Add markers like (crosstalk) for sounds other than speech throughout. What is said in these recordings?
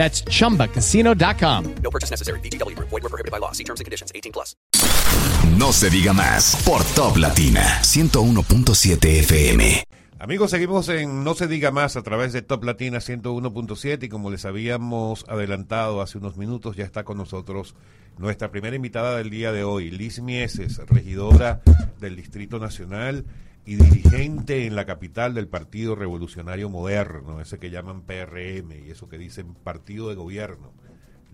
That's chumbacasino.com. No purchase necessary. VGW Group. Void were prohibited by law. See terms and conditions. 18 plus. No se diga más por Top Latina 101.7 FM. Amigos, seguimos en No se diga más a través de Top Latina 101.7 y como les habíamos adelantado hace unos minutos, ya está con nosotros nuestra primera invitada del día de hoy, Liz Mieses, regidora del Distrito Nacional y dirigente en la capital del Partido Revolucionario Moderno, ese que llaman PRM y eso que dicen Partido de Gobierno.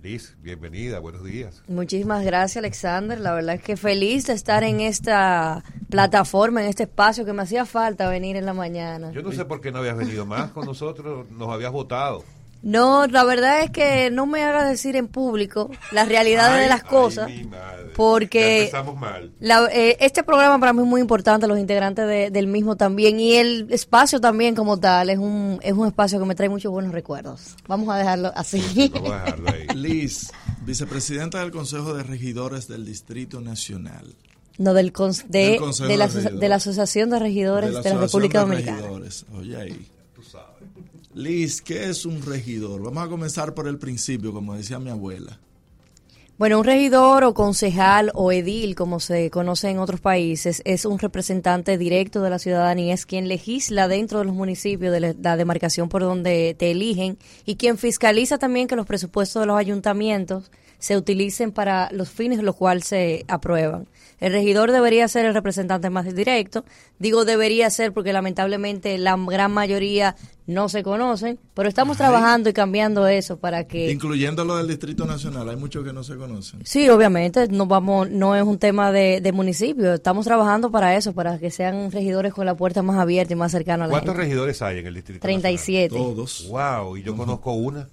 Liz, bienvenida, buenos días. Muchísimas gracias, Alexander. La verdad es que feliz de estar en esta plataforma, en este espacio que me hacía falta venir en la mañana. Yo no sé por qué no habías venido más con nosotros, nos habías votado. No, la verdad es que no me hagas decir en público las realidades Ay, de las ay, cosas, mi madre. porque Ya empezamos mal. la- eh, este programa para mí es muy importante, los integrantes de- del mismo también, y el espacio también como tal es un, es un espacio que me trae muchos buenos recuerdos. Vamos a dejarlo así. Vamos a dejarlo ahí. (laughs) Liz, vicepresidenta del Consejo de Regidores del Distrito Nacional. No, del, cons- de, Del Consejo de la, de asocia- Regidores. de la Asociación de Regidores de la, República de Dominicana. Regidores. Oye ahí. Liz, ¿qué es un regidor? Vamos a comenzar por el principio, como decía mi abuela. Bueno, un regidor o concejal o edil, como se conoce en otros países, es un representante directo de la ciudadanía, es quien legisla dentro de los municipios de la- demarcación por donde te eligen y quien fiscaliza también que los presupuestos de los ayuntamientos se utilicen para los fines los cuales se aprueban. El regidor debería ser el representante más directo. Digo debería ser porque lamentablemente la gran mayoría no se conocen, pero estamos trabajando y cambiando eso para que... Incluyendo lo del Distrito Nacional, hay muchos que no se conocen. Sí, obviamente, no vamos, no es un tema de, de municipio. Estamos trabajando para eso, para que sean regidores con la puerta más abierta y más cercana a la ¿Cuántos gente. regidores hay en el distrito? 37. Todos. Nacional? Wow, y yo conozco una.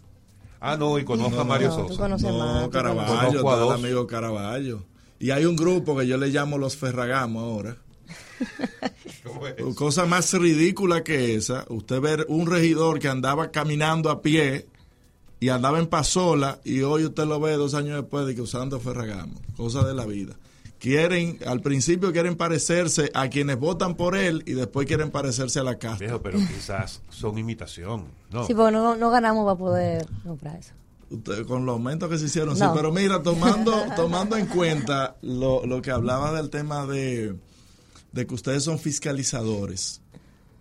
Ah, no, y conozco a Mario tú Sosa. conoces. No, Caraballo, Conozco a amigo Caraballo. Y hay un grupo que yo le llamo los Ferragamos ahora. (laughs) ¿Cómo es? Cosa más ridícula que esa, usted ver un regidor que andaba caminando a pie y andaba en pasola y hoy usted lo ve dos años después de que usando Ferragamo. Cosa de la vida. Quieren, al principio quieren parecerse a quienes votan por él y después quieren parecerse a la casa. Viejo, pero quizás son imitación. No. Sí, porque no, no ganamos para poder comprar eso. Usted- con los aumentos que se hicieron, sí. Pero mira, tomando, (laughs) tomando en cuenta lo, lo que hablaba del tema de, de que ustedes son fiscalizadores,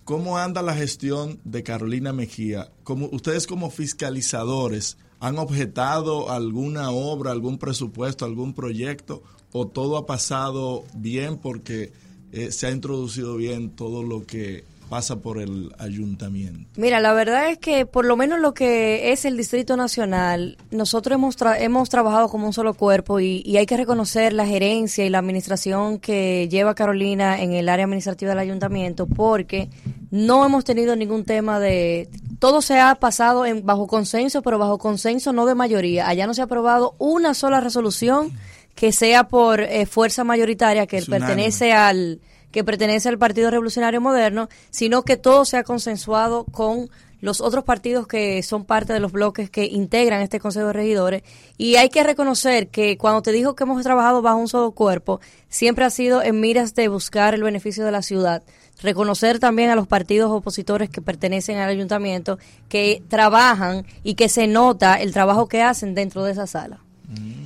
¿cómo anda la gestión de Carolina Mejía? Como, ¿Ustedes como fiscalizadores han objetado alguna obra, algún presupuesto, algún proyecto? ¿O todo ha pasado bien porque eh, se ha introducido bien todo lo que pasa por el ayuntamiento? Mira, la verdad es que por lo menos lo que es el Distrito Nacional, nosotros hemos, tra- hemos trabajado como un solo cuerpo y, y hay que reconocer la gerencia y la administración que lleva Carolina en el área administrativa del ayuntamiento porque no hemos tenido ningún tema de... Todo se ha pasado en, bajo consenso, pero bajo consenso no de mayoría. Allá no se ha aprobado una sola resolución que sea por eh, fuerza mayoritaria que pertenece al que pertenece al Partido Revolucionario Moderno, sino que todo se ha consensuado con los otros partidos que son parte de los bloques que integran este Consejo de Regidores. Y hay que reconocer que cuando te dijo que hemos trabajado bajo un solo cuerpo, siempre ha sido en miras de buscar el beneficio de la ciudad. Reconocer también a los partidos opositores que pertenecen al ayuntamiento, que trabajan y que se nota el trabajo que hacen dentro de esa sala.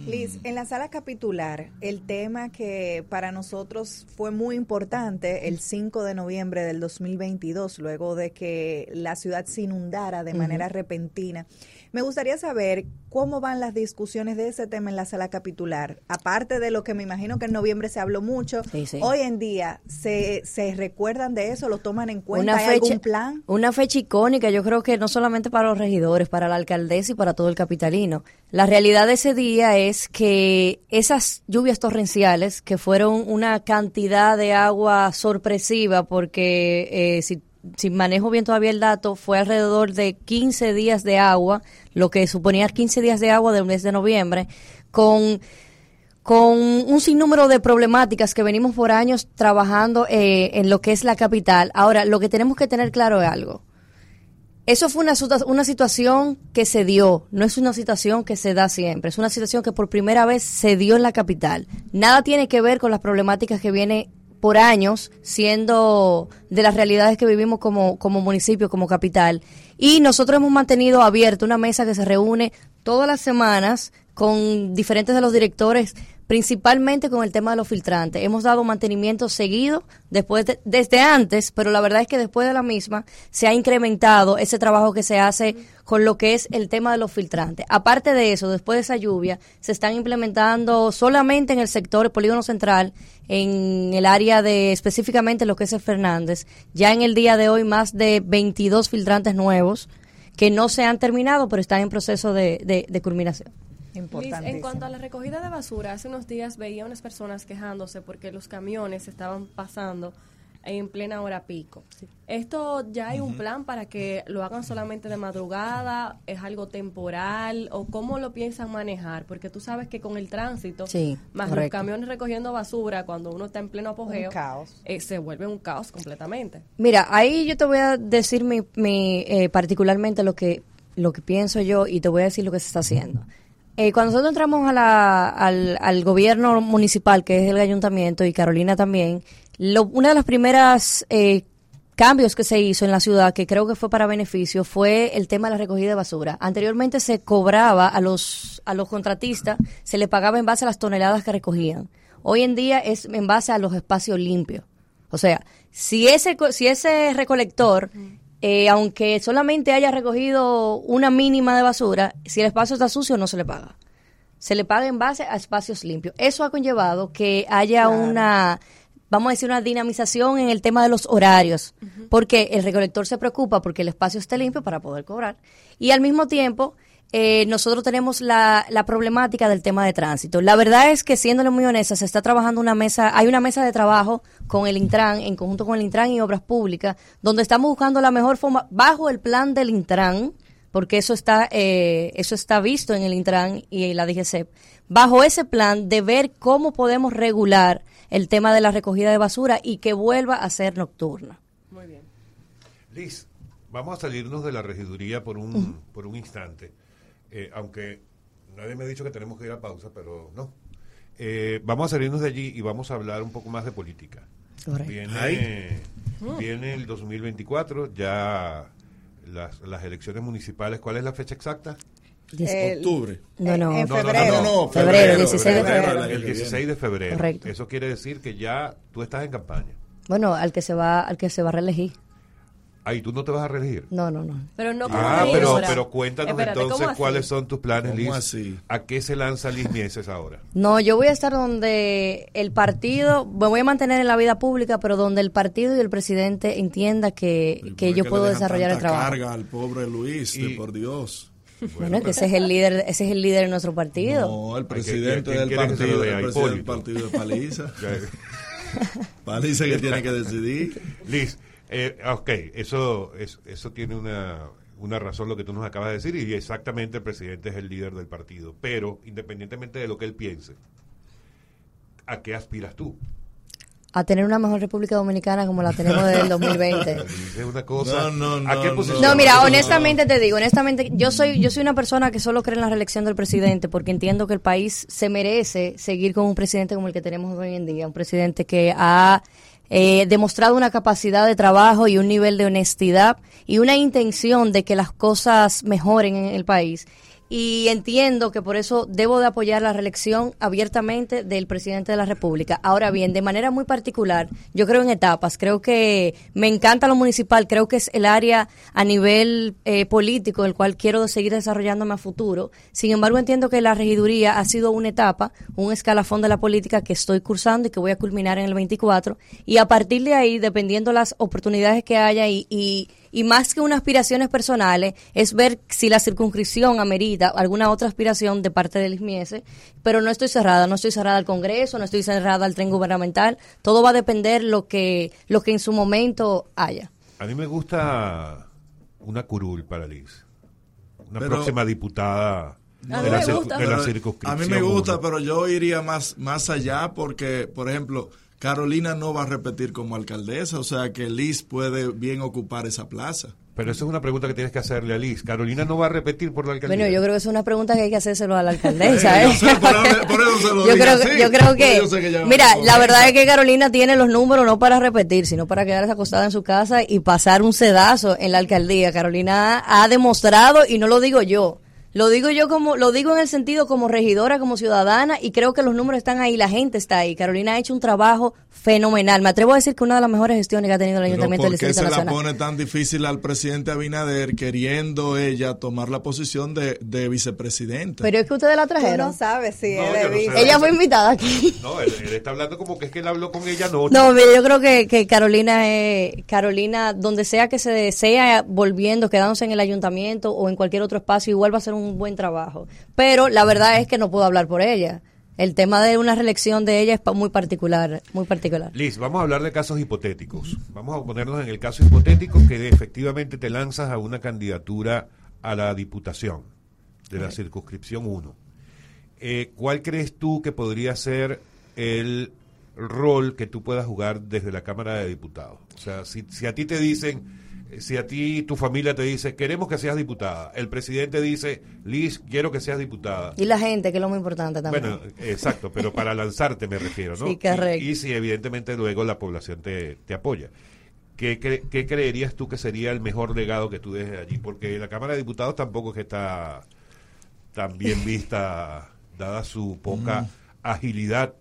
Liz, en la sala capitular, el tema que para nosotros fue muy importante el 5 de noviembre del 2022, luego de que la ciudad se inundara de manera repentina, me gustaría saber cómo van las discusiones de ese tema en la sala capitular. Aparte de lo que me imagino que en noviembre se habló mucho, Sí, sí. hoy en día se, se recuerdan de eso, lo toman en cuenta, Una ¿hay fecha, algún plan? una fecha icónica, yo creo que no solamente para los regidores, para la alcaldesa y para todo el capitalino. La realidad de ese día es que esas lluvias torrenciales, que fueron una cantidad de agua sorpresiva, porque eh, si, manejo bien todavía el dato, fue alrededor de 15 días de agua, lo que suponía 15 días de agua del mes de noviembre, con con un sinnúmero de problemáticas que venimos por años trabajando eh, en lo que es la capital. Ahora, lo que tenemos que tener claro es algo. Eso fue una, una situación que se dio, no es una situación que se da siempre, es una situación que por primera vez se dio en la capital. Nada tiene que ver con las problemáticas que vienen por años siendo de las realidades que vivimos como, como municipio, como capital. Y nosotros hemos mantenido abierta una mesa que se reúne todas las semanas con diferentes de los directores, principalmente con el tema de los filtrantes. Hemos dado mantenimiento seguido después de- desde antes, pero la verdad es que después de la misma se ha incrementado ese trabajo que se hace con lo que es el tema de los filtrantes. Aparte de eso, después de esa lluvia, se están implementando solamente en el sector polígono central, en el área de específicamente lo que es el Fernández, ya en el día de hoy más de 22 filtrantes nuevos que no se han terminado, pero están en proceso de, culminación. En cuanto a la recogida de basura, hace unos días veía unas personas quejándose porque los camiones estaban pasando en plena hora pico. ¿Esto ya hay un plan para que lo hagan solamente de madrugada? ¿Es algo temporal? ¿O cómo lo piensan manejar? Porque tú sabes que con el tránsito, Sí, más correcto. los camiones recogiendo basura, cuando uno está en pleno apogeo, Un caos. eh, se vuelve un caos completamente. Mira, ahí yo te voy a decir mi, mi, eh, particularmente lo que, lo que pienso yo y te voy a decir lo que se está haciendo. Eh, cuando nosotros entramos a la- al, al gobierno municipal, que es el ayuntamiento, y Carolina también, lo, una de las primeras eh, cambios que se hizo en la ciudad, que creo que fue para beneficio, fue el tema de la recogida de basura. Anteriormente se cobraba a los, a los contratistas, se le pagaba en base a las toneladas que recogían. Hoy en día es en base a los espacios limpios. O sea, si ese, si ese recolector, eh, aunque solamente haya recogido una mínima de basura, si el espacio está sucio no se le paga. Se le paga en base a espacios limpios. Eso ha conllevado que haya una, vamos a decir, una dinamización en el tema de los horarios, porque el recolector se preocupa porque el espacio esté limpio para poder cobrar. Y al mismo tiempo, eh, nosotros tenemos la, la problemática del tema de tránsito. La verdad es que, siéndole muy honesta, se está trabajando una mesa, hay una mesa de trabajo con el Intran, en conjunto con el Intran y Obras Públicas, donde estamos buscando la mejor forma, bajo el plan del Intran, porque eso está, eh, eso está visto en el Intran y en la DGCEP, bajo ese plan de ver cómo podemos regular el tema de la recogida de basura y que vuelva a ser nocturna. Muy bien. Liz, vamos a salirnos de la regiduría por un, por un instante. Eh, aunque nadie me ha dicho que tenemos que ir a pausa, pero no. Eh, vamos a salirnos de allí y vamos a hablar un poco más de política. Correcto. Viene, viene el 2024, ya las, las elecciones municipales. ¿Cuál es la fecha exacta? El- Octubre. No, no. En No, no, no, febrero. no, no, Febrero, 16 de febrero. El 16 de febrero. Correcto. Eso quiere decir que ya tú estás en campaña. Bueno, al que se va, al que se va a reelegir. Ahí tú no te vas a reelegir. No, no, no. Pero no como Ah, pero, pero cuéntanos Espérate, ¿cómo entonces cuáles son tus planes, ¿Cómo Liz. así? ¿A qué se lanza Liz Mieses ahora? No, yo voy a estar donde el partido, me voy a mantener en la vida pública, pero donde el partido y el presidente entienda que, ¿Por que yo puedo desarrollar el trabajo. carga al pobre Luis, Y- de por Dios. Bueno, que ese es el líder, ese es el líder de nuestro partido. No, el Ay, ¿quién- presidente del partido, dé? el presidente del partido de Paliza. (laughs) Paliza que tiene que decidir. Liz, eh, ok, eso, es- eso tiene una, una razón lo que tú nos acabas de decir y exactamente el presidente es el líder del partido. Pero independientemente de lo que él piense, ¿a qué aspiras tú? A tener una mejor República Dominicana como la tenemos desde el 2020. (laughs) Dice una cosa. No, no, ¿A qué no, posición? No, mira, ¿A qué honestamente te digo, honestamente, yo soy, yo soy una persona que solo cree en la reelección del presidente porque entiendo que el país se merece seguir con un presidente como el que tenemos hoy en día, un presidente que ha eh, demostrado una capacidad de trabajo y un nivel de honestidad y una intención de que las cosas mejoren en el país. Y entiendo que por eso debo de apoyar la reelección abiertamente del presidente de la República. Ahora bien, de manera muy particular, yo creo en etapas, creo que me encanta lo municipal, creo que es el área a nivel eh, político el cual quiero seguir desarrollándome a futuro. Sin embargo, entiendo que la regiduría ha sido una etapa, un escalafón de la política que estoy cursando y que voy a culminar en el 24 y a partir de ahí, dependiendo las oportunidades que haya y, y y más que unas aspiraciones personales, es ver si la circunscripción amerita alguna otra aspiración de parte del ISMIESE, pero no estoy cerrada, no estoy cerrada al Congreso, no estoy cerrada al tren gubernamental, todo va a depender lo que, lo que en su momento haya. A mí me gusta una curul para Liz, una Pero- próxima diputada A mí de la, de circunscripción. A mí me gusta, uno. pero yo iría más, más allá porque, por ejemplo, Carolina no va a repetir como alcaldesa, o sea que Liz puede bien ocupar esa plaza. Pero eso es una pregunta que tienes que hacerle a Liz. Carolina no va a repetir por la alcaldía. Bueno, yo creo que es una pregunta que hay que hacérselo a la alcaldesa. (laughs) Eh, yo sé, por eso- (laughs) por eso se lo yo dije creo, así, yo creo que, yo que mira, la verdad esa. es que Carolina tiene los números no para repetir, sino para quedarse acostada en su casa y pasar un sedazo en la alcaldía. Carolina ha demostrado, y no lo digo yo, lo digo yo como, lo digo en el sentido como regidora, como ciudadana, y creo que los números están ahí, la gente está ahí. Carolina ha hecho un trabajo fenomenal. Me atrevo a decir que una de las mejores gestiones que ha tenido el Ayuntamiento del ¿por qué Distrito se la Nacional. pone tan difícil al presidente Abinader queriendo ella tomar la posición de, de vicepresidente? Pero es que ustedes la Tú trajeron. no sabes si No, él no sé. Ella fue invitada aquí. No, él, él está hablando como que es que él habló con ella no. No, mire, yo creo que, que Carolina, eh, Carolina, donde sea que se desea volviendo, quedándose en el ayuntamiento o en cualquier otro espacio, igual va a hacer un buen trabajo. Pero la verdad es que no puedo hablar por ella. El tema de una reelección de ella es muy particular, muy particular. Liz, vamos a hablar de casos hipotéticos. Vamos a ponernos en el caso hipotético que efectivamente te lanzas a una candidatura a la diputación de la circunscripción 1. Eh, ¿Cuál crees tú que podría ser el rol que tú puedas jugar desde la Cámara de Diputados? O sea, si, si a ti te dicen, si a ti tu familia te dice, queremos que seas diputada, el presidente dice, Liz, quiero que seas diputada. Y la gente, que es lo muy importante también. Bueno, exacto, pero para (laughs) lanzarte me refiero, ¿no? Sí, correcto. Y, y si evidentemente luego la población te, te apoya. ¿Qué, cre- qué creerías tú que sería el mejor legado que tú dejes allí? Porque la Cámara de Diputados tampoco es que está tan bien vista, dada su poca Mm. agilidad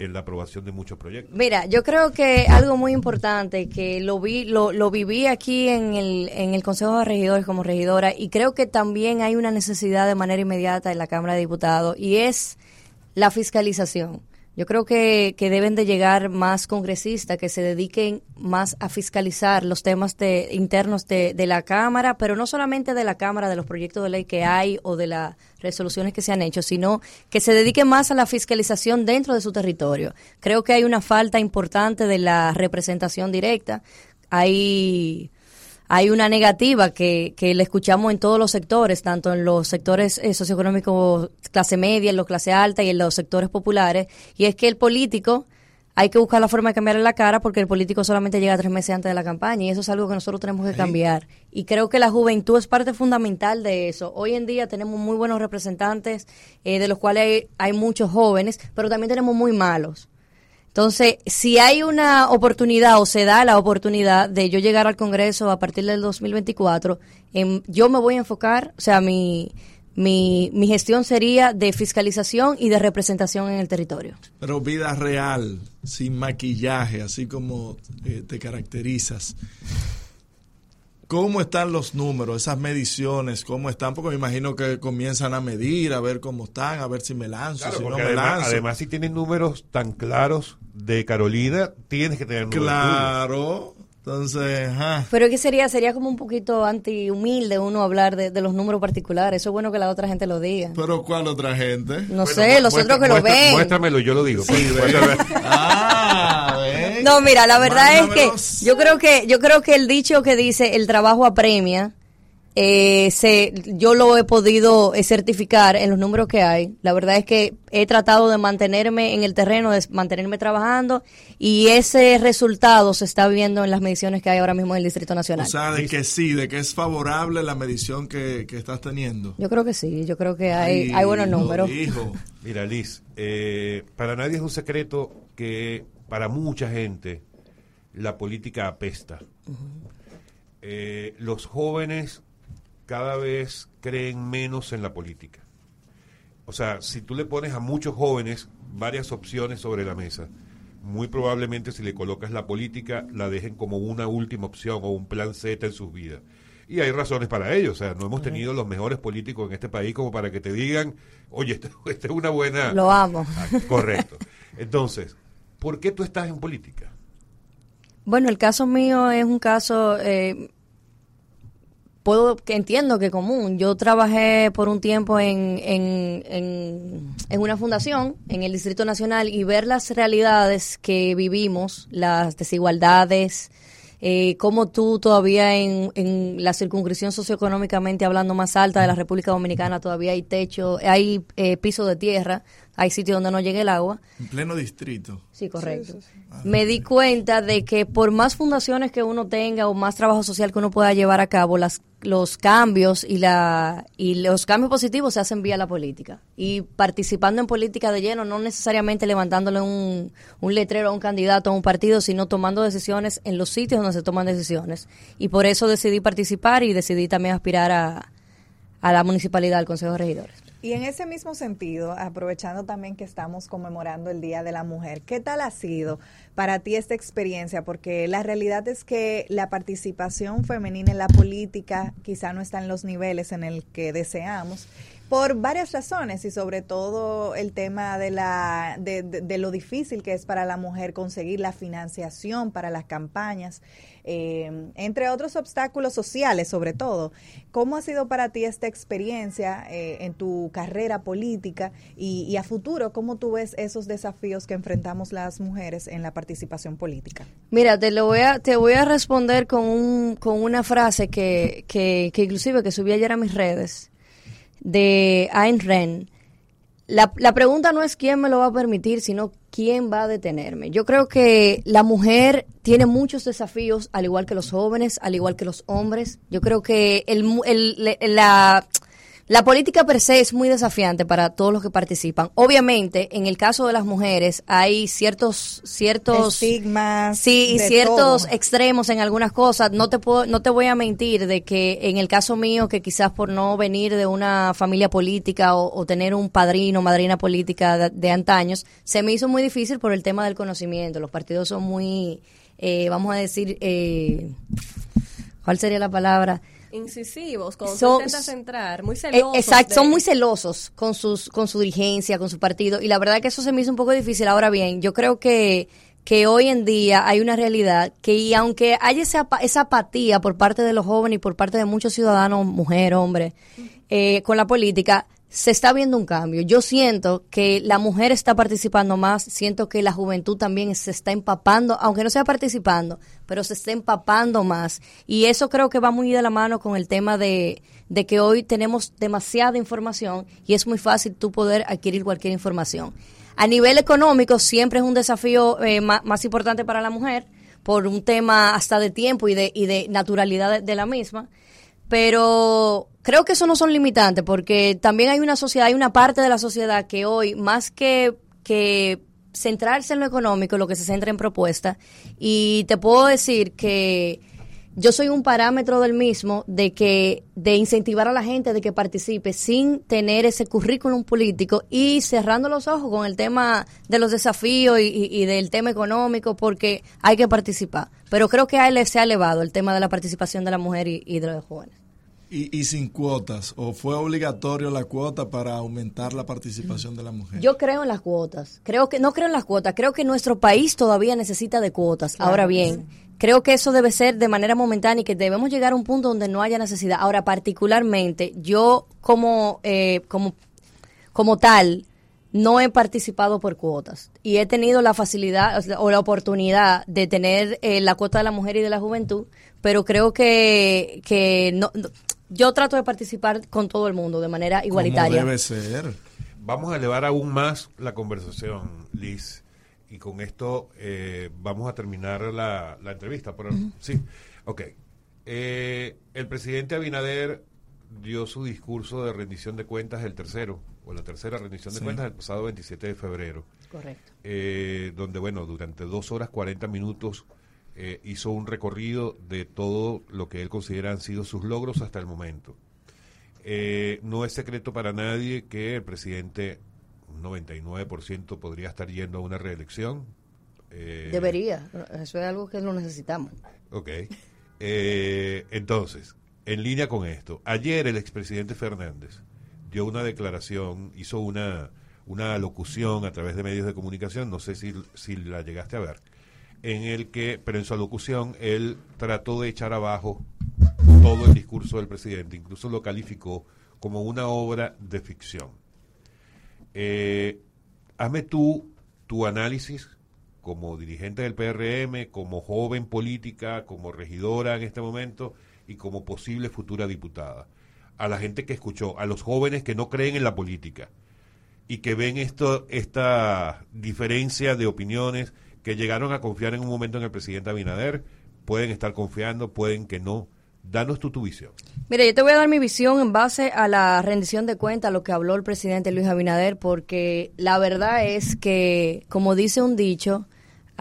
en la aprobación de muchos proyectos. Mira, yo creo que algo muy importante que lo vi, lo, lo viví aquí en el, en el Consejo de Regidores como regidora y creo que también hay una necesidad de manera inmediata en la Cámara de Diputados y es la fiscalización. Yo creo que, que deben de llegar más congresistas que se dediquen más a fiscalizar los temas de, internos de, de la Cámara, pero no solamente de la Cámara, de los proyectos de ley que hay o de las resoluciones que se han hecho, sino que se dediquen más a la fiscalización dentro de su territorio. Creo que hay una falta importante de la representación directa. Hay hay una negativa que, que le escuchamos en todos los sectores, tanto en los sectores eh, socioeconómicos clase media, en los clase alta y en los sectores populares, y es que el político hay que buscar la forma de cambiarle la cara porque el político solamente llega tres meses antes de la campaña y eso es algo que nosotros tenemos que cambiar. Y creo que la juventud es parte fundamental de eso. Hoy en día tenemos muy buenos representantes, eh, de los cuales hay, hay muchos jóvenes, pero también tenemos muy malos. Entonces, si hay una oportunidad o se da la oportunidad de yo llegar al Congreso a partir del 2024, em, yo me voy a enfocar, o sea, mi, mi, mi gestión sería de fiscalización y de representación en el territorio. Pero vida real, sin maquillaje, así como eh, te caracterizas. ¿Cómo están los números, esas mediciones? ¿Cómo están? Porque me imagino que comienzan a medir, a ver cómo están, a ver si me lanzo, Claro, si no me además, lanzo. además, si tienes números tan claros de Carolina, tienes que tener. Claro. Entonces, ajá. Pero ¿qué sería? Sería como un poquito anti-humilde uno hablar de, de los números particulares. Eso es bueno que la otra gente lo diga. Pero ¿cuál otra gente? No Bueno, sé, los otros que lo muestra- ven. Muéstramelo, yo lo digo. pues. Ah, ¿ven? No, mira, la verdad es que yo creo que yo creo que el dicho que dice el trabajo apremia eh, se, yo lo he podido eh, certificar en los números que hay. La verdad es que he tratado de mantenerme en el terreno, de mantenerme trabajando y ese resultado se está viendo en las mediciones que hay ahora mismo en el Distrito O Nacional. sea, de que sí, de que es favorable la medición que, que estás teniendo. yo creo que sí, yo creo que hay, Ay, hay buenos números. (laughs) Mira, Liz, eh, para nadie es un secreto que para mucha gente la política apesta. Eh, los jóvenes cada vez creen menos en la política. O sea, si tú le pones a muchos jóvenes varias opciones sobre la mesa, muy probablemente si le colocas la política, la dejen como una última opción o un plan Z en sus vidas. Y hay razones para ello. O sea, no hemos tenido los mejores políticos en este país como para que te digan, oye, esta (laughs) esta es una buena... Lo amo. Ah, correcto. Entonces, ¿por qué tú estás en política? Bueno, el caso mío es un caso, eh, puedo que entiendo que común. Yo trabajé por un tiempo en, en, en, en una fundación en el Distrito Nacional y ver las realidades que vivimos, las desigualdades, eh, cómo tú todavía en, en la circunscripción socioeconómicamente hablando más alta de la República Dominicana todavía hay techo, hay eh, piso de tierra, hay sitios donde no llega el agua. En pleno distrito. Sí, correcto. Me di cuenta de que por más fundaciones que uno tenga o más trabajo social que uno pueda llevar a cabo, las, los cambios y, la, y los cambios positivos se hacen vía la política. Y participando en política de lleno, no necesariamente levantándole un, un letrero a un candidato a un partido, sino tomando decisiones en los sitios donde se toman decisiones. Y por eso decidí participar y decidí también aspirar a, a la municipalidad, al Consejo de Regidores. Y en ese mismo sentido, aprovechando también que estamos conmemorando el Día de la Mujer, ¿qué tal ha sido para ti esta experiencia? Porque la realidad es que la participación femenina en la política quizá no está en los niveles en el que deseamos por varias razones y sobre todo el tema de la de, de- de lo difícil que es para la mujer conseguir la financiación para las campañas eh, entre otros obstáculos sociales sobre todo. Cómo ha sido para ti esta experiencia eh, en tu carrera política y, a futuro cómo tú ves esos desafíos que enfrentamos las mujeres en la participación política Mira, te lo voy a, te voy a responder con un, con una frase que, que, que inclusive que subí ayer a mis redes de Ayn Rand. La, la pregunta no es quién me lo va a permitir, sino quién va a detenerme. Yo creo que la mujer tiene muchos desafíos, al igual que los jóvenes, al igual que los hombres. Yo creo que el, el- la, la política per se es muy desafiante para todos los que participan. Obviamente, en el caso de las mujeres hay ciertos ciertos estigmas Sí, y de ciertos todo. extremos en algunas cosas. No te puedo, no te voy a mentir de que en el caso mío, que quizás por no venir de una familia política o, o tener un padrino, madrina política de, de antaños, se me hizo muy difícil por el tema del conocimiento. Los partidos son muy, eh, vamos a decir, eh, ¿cuál sería la palabra? Incisivos, cuando Son- tú intentas entrar, muy Eh, celosos. exacto, de- son muy celosos con sus con su dirigencia, con su partido y la verdad que eso se me hizo un poco difícil. Ahora bien, yo creo que que hoy en día hay una realidad que y aunque hay esa, esa apatía por parte de los jóvenes y por parte de muchos ciudadanos, mujer, hombre, eh, con la política, se está viendo un cambio. Yo siento que la mujer está participando más, siento que la juventud también se está empapando, aunque no sea participando, pero se está empapando más. Y eso creo que va muy de la mano con el tema de, de que hoy tenemos demasiada información y es muy fácil tú poder adquirir cualquier información. A nivel económico siempre es un desafío eh, más, importante para la mujer por un tema hasta de tiempo y de, y de naturalidad de la misma pero creo que eso no son limitantes porque también hay una sociedad, hay una parte de la sociedad que hoy, más que, que centrarse en lo económico, lo que se centra en propuestas, y te puedo decir que yo soy un parámetro del mismo de que de incentivar a la gente de que participe sin tener ese currículum político y cerrando los ojos con el tema de los desafíos y, del tema económico porque hay que participar. Pero creo que a él se ha elevado el tema de la participación de la mujer y, y de los jóvenes. Y, y sin cuotas, o fue obligatorio la cuota para aumentar la participación de la mujer. Yo creo en las cuotas. Creo que no creo en las cuotas. Creo que nuestro país todavía necesita de cuotas. Ahora bien, creo que eso debe ser de manera momentánea y que debemos llegar a un punto donde no haya necesidad. Ahora, particularmente, yo como eh, como como tal no he participado por cuotas y he tenido la facilidad o la oportunidad de tener eh, la cuota de la mujer y de la juventud, pero creo que que no, no- yo trato de participar con todo el mundo de manera igualitaria. Como debe ser. Vamos a elevar aún más la conversación, Liz. Y con esto eh, vamos a terminar la, la entrevista. Pero, Sí, ok. Eh, el presidente Abinader dio su discurso de rendición de cuentas el tercero, o la tercera rendición de Sí. cuentas el pasado 27 de febrero. Correcto. eh, donde, bueno, durante dos horas 40 minutos eh, hizo un recorrido de todo lo que él considera han sido sus logros hasta el momento. Eh, no es secreto para nadie que el presidente, un 99% podría estar yendo a una reelección. Eh, Debería, eso es algo que lo necesitamos. Ok. Eh, entonces, en línea con esto, ayer el expresidente Fernández dio una declaración, hizo una, una locución a través de medios de comunicación, no sé si, si la llegaste a ver, en el que, pero en su locución, él trató de echar abajo todo el discurso del presidente, incluso lo calificó como una obra de ficción. Eh, hazme tú tu análisis como dirigente del PRM, como joven política, como regidora en este momento y como posible futura diputada. A la gente que escuchó, a los jóvenes que no creen en la política y que ven esto, esta diferencia de opiniones, que llegaron a confiar en un momento en el presidente Abinader, pueden estar confiando, pueden que no. Danos tu visión. Mire, yo te voy a dar mi visión en base a la rendición de cuentas, lo que habló el presidente Luis Abinader, porque la verdad es que, como dice un dicho,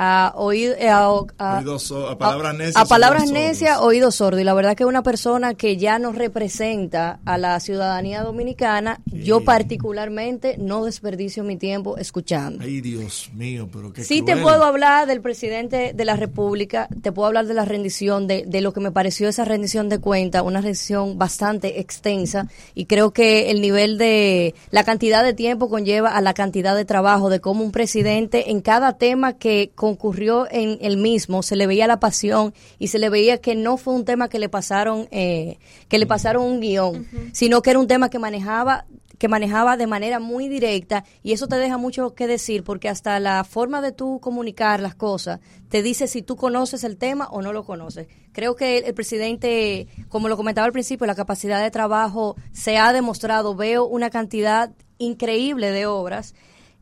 a, oído, eh, a, so- a palabras necias, a palabras necias, oídos sordos. Y la verdad que una persona que ya nos representa a la ciudadanía dominicana, yo particularmente no desperdicio mi tiempo escuchando. Ay, Dios mío, pero qué Sí te cruel. puedo hablar del presidente de la República, te puedo hablar de la rendición, de, de lo que me pareció esa rendición de cuenta, una rendición bastante extensa y creo que el nivel de la cantidad de tiempo conlleva a la cantidad de trabajo, de cómo un presidente en cada tema que concurrió en el mismo se le veía la pasión y se le veía que no fue un tema que le pasaron, eh, que le pasaron un guion, sino que era un tema que manejaba que manejaba de manera muy directa y eso te deja mucho que decir porque hasta la forma de tú comunicar las cosas te dice si tú conoces el tema o no lo conoces. Creo que el, el presidente, como lo comentaba al principio, la capacidad de trabajo se ha demostrado. Veo una cantidad increíble de obras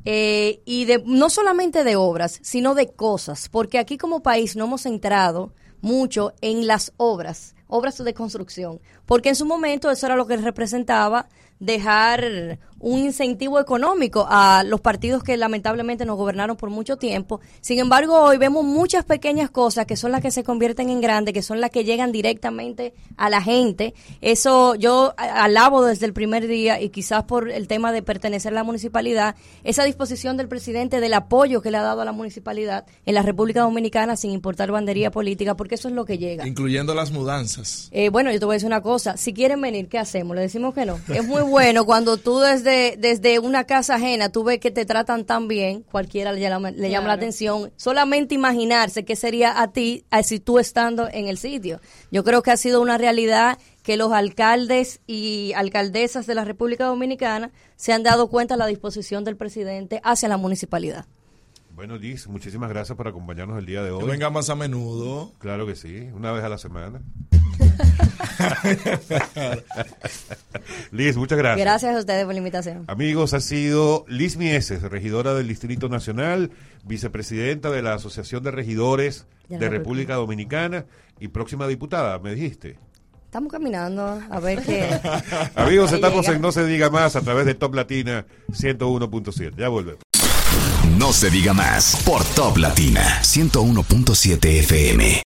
eh, y de no solamente de obras, sino de cosas, porque aquí como país no hemos entrado mucho en las obras, obras de construcción, porque en su momento eso era lo que representaba dejar un incentivo económico a los partidos que lamentablemente nos gobernaron por mucho tiempo. Sin embargo, hoy vemos muchas pequeñas cosas que son las que se convierten en grandes, que son las que llegan directamente a la gente. Eso yo alabo desde el primer día y quizás por el tema de pertenecer a la municipalidad, esa disposición del presidente del apoyo que le ha dado a la municipalidad en la República Dominicana sin importar bandería política, porque eso es lo que llega. Incluyendo las mudanzas. Eh, bueno, yo te voy a decir una cosa. Si quieren venir, ¿qué hacemos? Le decimos que no. Es muy bueno cuando tú desde, desde una casa ajena, tú ves que te tratan tan bien, cualquiera le llama, le llama la atención. Solamente imaginarse qué sería a ti si tú estando en el sitio. Yo creo que ha sido una realidad que los alcaldes y alcaldesas de la República Dominicana se han dado cuenta de la disposición del presidente hacia la municipalidad. Bueno, Liz, muchísimas gracias por acompañarnos el día de hoy. Que venga más a menudo. Claro que sí, una vez a la semana. (laughs) Liz, muchas gracias. Gracias a ustedes por la invitación. Amigos, ha sido Liz Mieses, regidora del Distrito Nacional, vicepresidenta de la Asociación de Regidores De República Dominicana y próxima diputada, me dijiste. Estamos caminando a ver qué. (laughs) Amigos, estamos llega. en No Se Diga Más a través de Top Latina 101.7. Ya volvemos. No se diga más por Top Latina 101.7 FM.